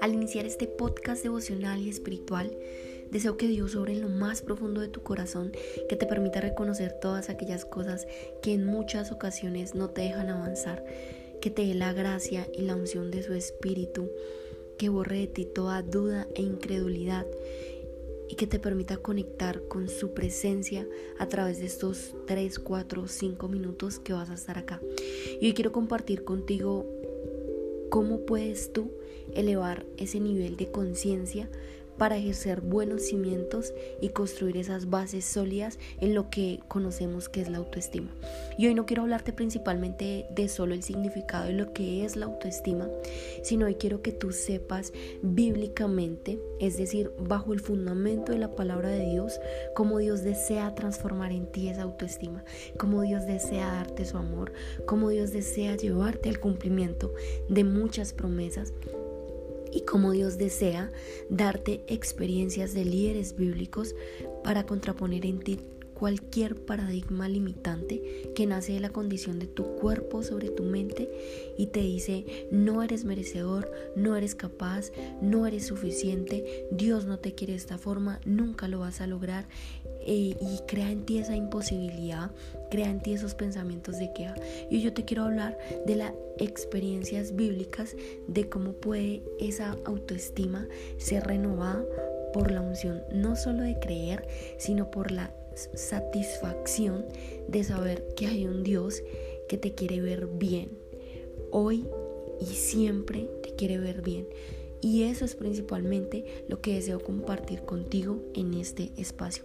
Al iniciar este podcast devocional y espiritual, deseo que Dios sobre en lo más profundo de tu corazón, que te permita reconocer todas aquellas cosas que en muchas ocasiones no te dejan avanzar, que te dé la gracia y la unción de su espíritu, que borre de ti toda duda e incredulidad y que te permita conectar con su presencia a través de estos 3, 4, 5 minutos que vas a estar acá. Y hoy quiero compartir contigo cómo puedes tú elevar ese nivel de conciencia para ejercer buenos cimientos y construir esas bases sólidas en lo que conocemos que es la autoestima. Y hoy no quiero hablarte principalmente de solo el significado de lo que es la autoestima, sino hoy quiero que tú sepas bíblicamente, es decir, bajo el fundamento de la palabra de Dios, cómo Dios desea transformar en ti esa autoestima, cómo Dios desea darte su amor, cómo Dios desea llevarte al cumplimiento de muchas promesas y cómo Dios desea darte experiencias de líderes bíblicos para contraponer en ti cualquier paradigma limitante que nace de la condición de tu cuerpo sobre tu mente y te dice no eres merecedor, no eres capaz, no eres suficiente, Dios no te quiere de esta forma, nunca lo vas a lograr eh, y crea en ti esa imposibilidad, crea en ti esos pensamientos de queja. Y yo te quiero hablar de las experiencias bíblicas de cómo puede esa autoestima ser renovada por la unción, no solo de creer, sino por la satisfacción de saber que hay un Dios que te quiere ver bien. Hoy y siempre te quiere ver bien. Y eso es principalmente lo que deseo compartir contigo en este espacio.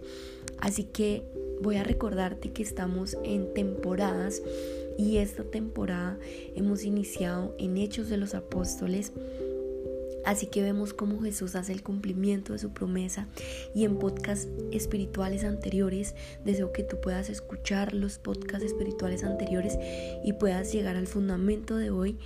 Así que voy a recordarte que estamos en temporadas y esta temporada hemos iniciado en Hechos de los Apóstoles. Así que vemos cómo Jesús hace el cumplimiento de su promesa y en podcasts espirituales anteriores deseo que tú puedas escuchar los podcasts espirituales anteriores y puedas llegar al fundamento de hoy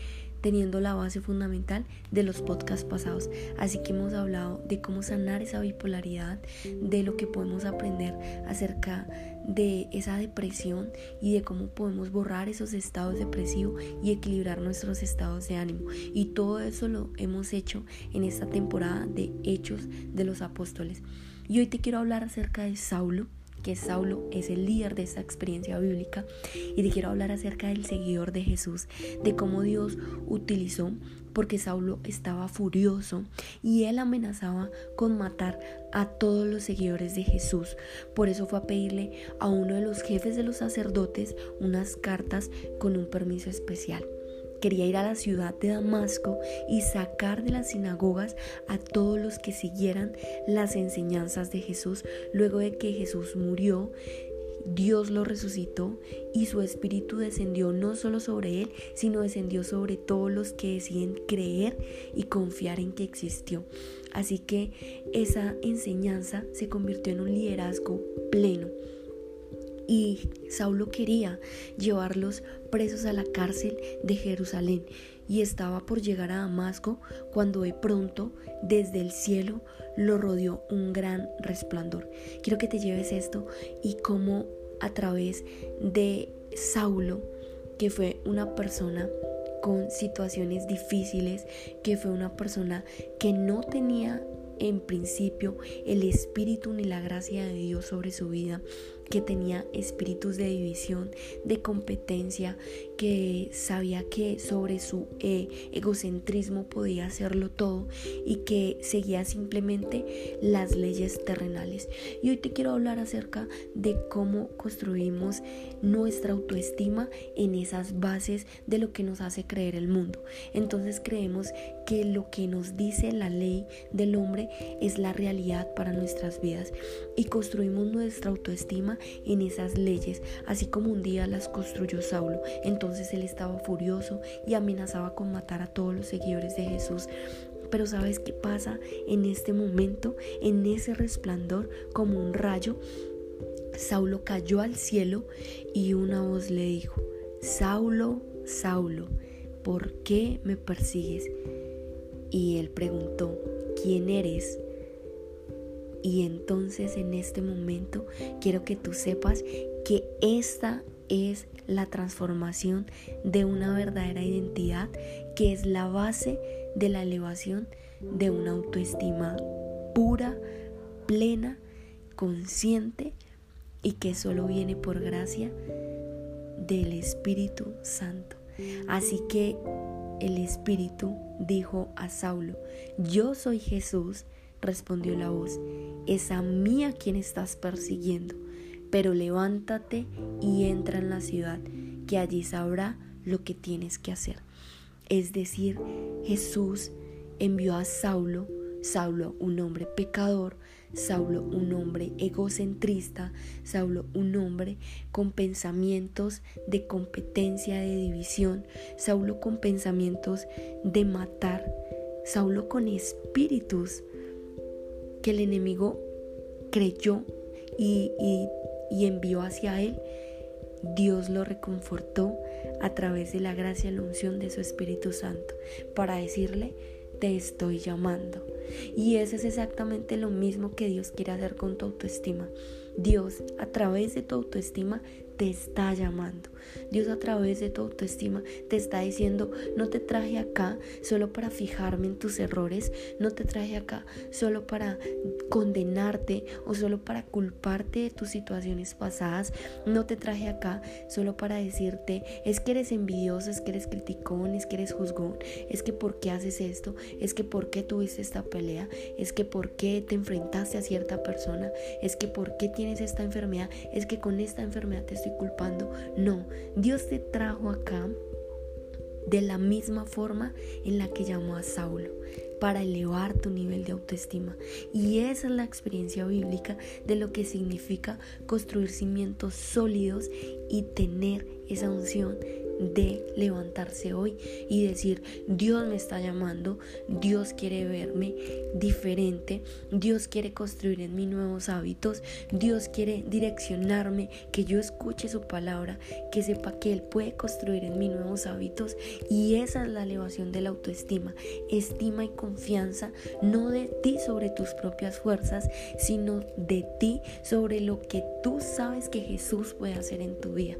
teniendo la base fundamental de los podcasts pasados. Así que hemos hablado de cómo sanar esa bipolaridad, de lo que podemos aprender acerca de esa depresión y de cómo podemos borrar esos estados depresivos y equilibrar nuestros estados de ánimo. Y todo eso lo hemos hecho en esta temporada de Hechos de los Apóstoles. Y hoy te quiero hablar acerca de Saulo que Saulo es el líder de esta experiencia bíblica y te quiero hablar acerca del seguidor de Jesús, de cómo Dios utilizó porque Saulo estaba furioso y él amenazaba con matar a todos los seguidores de Jesús. Por eso fue a pedirle a uno de los jefes de los sacerdotes unas cartas con un permiso especial. Quería ir a la ciudad de Damasco y sacar de las sinagogas a todos los que siguieran las enseñanzas de Jesús. Luego de que Jesús murió, Dios lo resucitó y su espíritu descendió no solo sobre él, sino descendió sobre todos los que deciden creer y confiar en que existió. Así que esa enseñanza se convirtió en un liderazgo pleno y Saulo quería llevarlos presos a la cárcel de Jerusalén y estaba por llegar a Damasco cuando de pronto desde el cielo lo rodeó un gran resplandor. Quiero que te lleves esto y cómo a través de Saulo, que fue una persona con situaciones difíciles, que fue una persona que no tenía en principio el espíritu ni la gracia de Dios sobre su vida, que tenía espíritus de división, de competencia, que sabía que sobre su eh, egocentrismo podía hacerlo todo y que seguía simplemente las leyes terrenales. Y hoy te quiero hablar acerca de cómo construimos nuestra autoestima en esas bases de lo que nos hace creer el mundo. Entonces creemos que lo que nos dice la ley del hombre es la realidad para nuestras vidas y construimos nuestra autoestima en esas leyes, así como un día las construyó Saulo. Entonces él estaba furioso y amenazaba con matar a todos los seguidores de Jesús. Pero ¿sabes qué pasa en este momento? En ese resplandor como un rayo, Saulo cayó al cielo y una voz le dijo, Saulo, Saulo, ¿por qué me persigues? Y él preguntó, ¿quién eres? Y entonces en este momento quiero que tú sepas que esta es la transformación de una verdadera identidad que es la base de la elevación de una autoestima pura, plena, consciente y que solo viene por gracia del Espíritu Santo. Así que el Espíritu dijo a Saulo, yo soy Jesús, respondió la voz, es a mí a quien estás persiguiendo, pero levántate y entra en la ciudad, que allí sabrá lo que tienes que hacer. Es decir, Jesús envió a Saulo, Saulo un hombre pecador, Saulo un hombre egocentrista, Saulo un hombre con pensamientos de competencia, de división, Saulo con pensamientos de matar, Saulo con espíritus que el enemigo creyó y, y envió hacia él. Dios lo reconfortó a través de la gracia y la unción de su Espíritu Santo para decirle, te estoy llamando. Y eso es exactamente lo mismo que Dios quiere hacer con tu autoestima. Dios, a través de tu autoestima, te está llamando. Dios a través de tu autoestima te está diciendo, no te traje acá solo para fijarme en tus errores, no te traje acá solo para condenarte o solo para culparte de tus situaciones pasadas, no te traje acá solo para decirte, es que eres envidioso, es que eres criticón, es que eres juzgón, es que por qué haces esto, es que por qué tuviste esta es que por qué te enfrentaste a cierta persona, es que por qué tienes esta enfermedad, es que con esta enfermedad te estoy culpando. No, Dios te trajo acá de la misma forma en la que llamó a Saulo para elevar tu nivel de autoestima. Y esa es la experiencia bíblica de lo que significa construir cimientos sólidos y tener esa unción de levantarse hoy y decir, Dios me está llamando, Dios quiere verme diferente, Dios quiere construir en mí nuevos hábitos, Dios quiere direccionarme, que yo escuche su palabra, que sepa que Él puede construir en mí nuevos hábitos. Y esa es la elevación de la autoestima, estima y confianza no de ti sobre tus propias fuerzas, sino de ti sobre lo que tú sabes que Jesús puede hacer en tu vida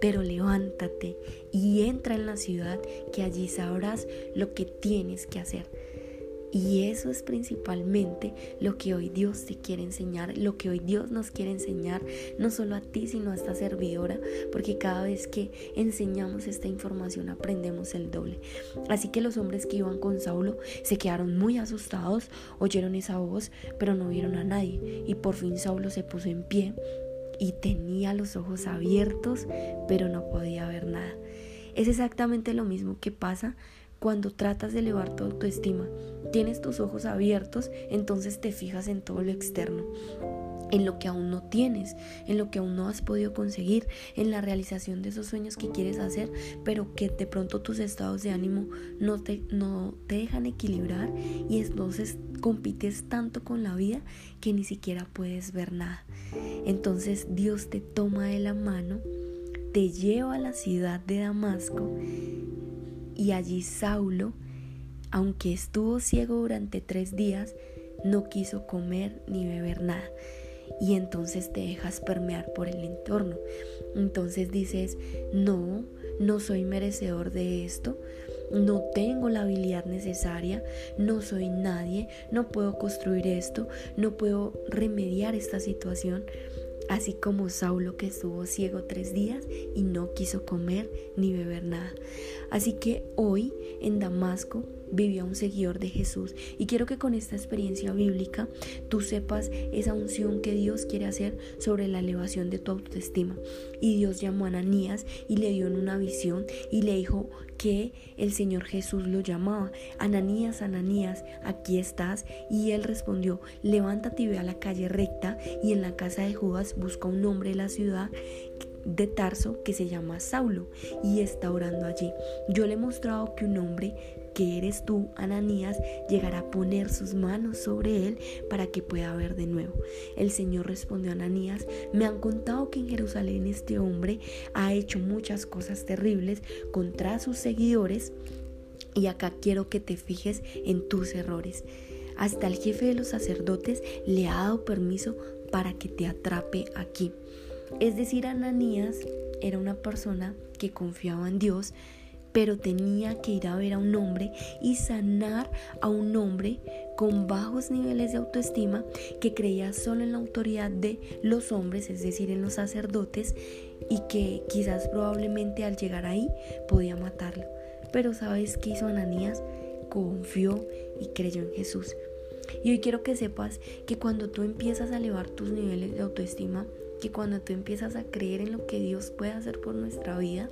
pero levántate y entra en la ciudad que allí sabrás lo que tienes que hacer. Y eso es principalmente lo que hoy Dios te quiere enseñar, lo que hoy Dios nos quiere enseñar, no solo a ti, sino a esta servidora, porque cada vez que enseñamos esta información aprendemos el doble. Así que los hombres que iban con Saulo se quedaron muy asustados, oyeron esa voz, pero no vieron a nadie. Y por fin Saulo se puso en pie y tenía los ojos abiertos, pero no podía ver nada. Es exactamente lo mismo que pasa cuando tratas de elevar tu autoestima. Tienes tus ojos abiertos, entonces te fijas en todo lo externo en lo que aún no tienes, en lo que aún no has podido conseguir, en la realización de esos sueños que quieres hacer, pero que de pronto tus estados de ánimo no te, no te dejan equilibrar y entonces compites tanto con la vida que ni siquiera puedes ver nada. Entonces Dios te toma de la mano, te lleva a la ciudad de Damasco y allí Saulo, aunque estuvo ciego durante tres días, no quiso comer ni beber nada y entonces te dejas permear por el entorno. Entonces dices, no, no soy merecedor de esto, no tengo la habilidad necesaria, no soy nadie, no puedo construir esto, no puedo remediar esta situación. Así como Saulo que estuvo ciego tres días y no quiso comer ni beber nada. Así que hoy en Damasco vivía un seguidor de Jesús. Y quiero que con esta experiencia bíblica tú sepas esa unción que Dios quiere hacer sobre la elevación de tu autoestima. Y Dios llamó a Ananías y le dio en una visión y le dijo que el Señor Jesús lo llamaba. Ananías, Ananías, aquí estás. Y él respondió, levántate y ve a la calle recta y en la casa de Judas busca un hombre de la ciudad de Tarso que se llama Saulo y está orando allí. Yo le he mostrado que un hombre que eres tú, Ananías, llegará a poner sus manos sobre él para que pueda ver de nuevo. El Señor respondió a Ananías, me han contado que en Jerusalén este hombre ha hecho muchas cosas terribles contra sus seguidores y acá quiero que te fijes en tus errores. Hasta el jefe de los sacerdotes le ha dado permiso para que te atrape aquí. Es decir, Ananías era una persona que confiaba en Dios, pero tenía que ir a ver a un hombre y sanar a un hombre con bajos niveles de autoestima que creía solo en la autoridad de los hombres, es decir, en los sacerdotes, y que quizás probablemente al llegar ahí podía matarlo. Pero ¿sabes qué hizo Ananías? Confió y creyó en Jesús. Y hoy quiero que sepas que cuando tú empiezas a elevar tus niveles de autoestima, que cuando tú empiezas a creer en lo que Dios puede hacer por nuestra vida,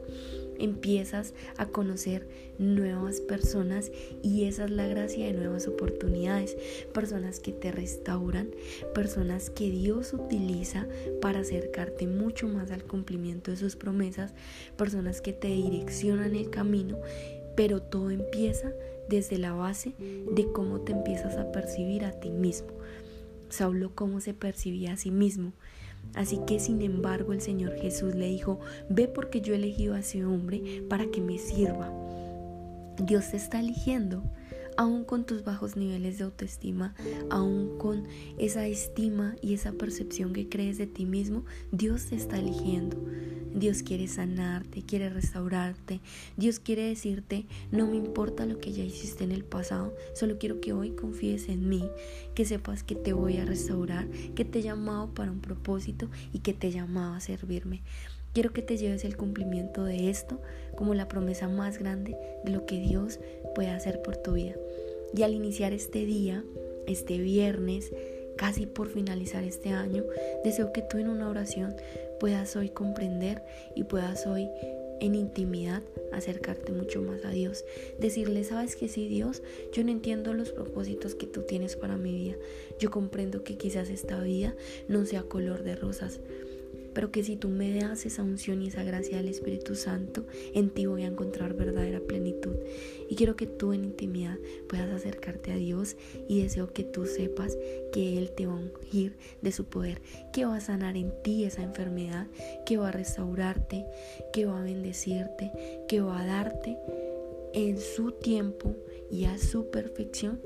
empiezas a conocer nuevas personas y esa es la gracia de nuevas oportunidades, personas que te restauran, personas que Dios utiliza para acercarte mucho más al cumplimiento de sus promesas, personas que te direccionan el camino, pero todo empieza desde la base de cómo te empiezas a percibir a ti mismo. Saulo cómo se percibía a sí mismo. Así que sin embargo el Señor Jesús le dijo, ve porque yo he elegido a ese hombre para que me sirva. Dios te está eligiendo, aún con tus bajos niveles de autoestima, aún con esa estima y esa percepción que crees de ti mismo, Dios te está eligiendo. Dios quiere sanarte, quiere restaurarte. Dios quiere decirte, no me importa lo que ya hiciste en el pasado, solo quiero que hoy confíes en mí, que sepas que te voy a restaurar, que te he llamado para un propósito y que te he llamado a servirme. Quiero que te lleves el cumplimiento de esto como la promesa más grande de lo que Dios puede hacer por tu vida. Y al iniciar este día, este viernes, casi por finalizar este año, deseo que tú en una oración puedas hoy comprender y puedas hoy en intimidad acercarte mucho más a Dios. Decirle, sabes que sí, Dios, yo no entiendo los propósitos que tú tienes para mi vida. Yo comprendo que quizás esta vida no sea color de rosas, pero que si tú me das esa unción y esa gracia del Espíritu Santo, en ti voy a encontrar verdadera plenitud. Y quiero que tú en intimidad puedas acercarte a Dios y deseo que tú sepas que Él te va a ungir de su poder, que va a sanar en ti esa enfermedad, que va a restaurarte, que va a bendecirte, que va a darte en su tiempo y a su perfección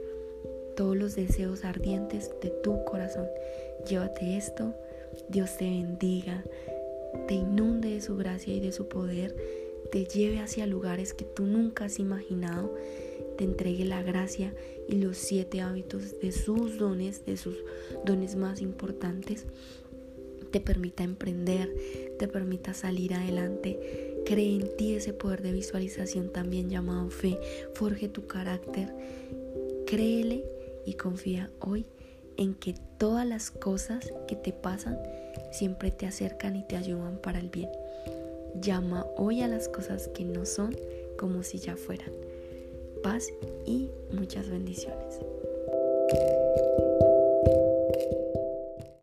todos los deseos ardientes de tu corazón. Llévate esto Dios te bendiga, te inunde de su gracia y de su poder, te lleve hacia lugares que tú nunca has imaginado, te entregue la gracia y los siete hábitos de sus dones, de sus dones más importantes, te permita emprender, te permita salir adelante. Cree en ti ese poder de visualización también llamado fe. Forge tu carácter. Créele y confía hoy en que todas las cosas que te pasan siempre te acercan y te ayudan para el bien. Llama hoy a las cosas que no son como si ya fueran. Paz y muchas bendiciones.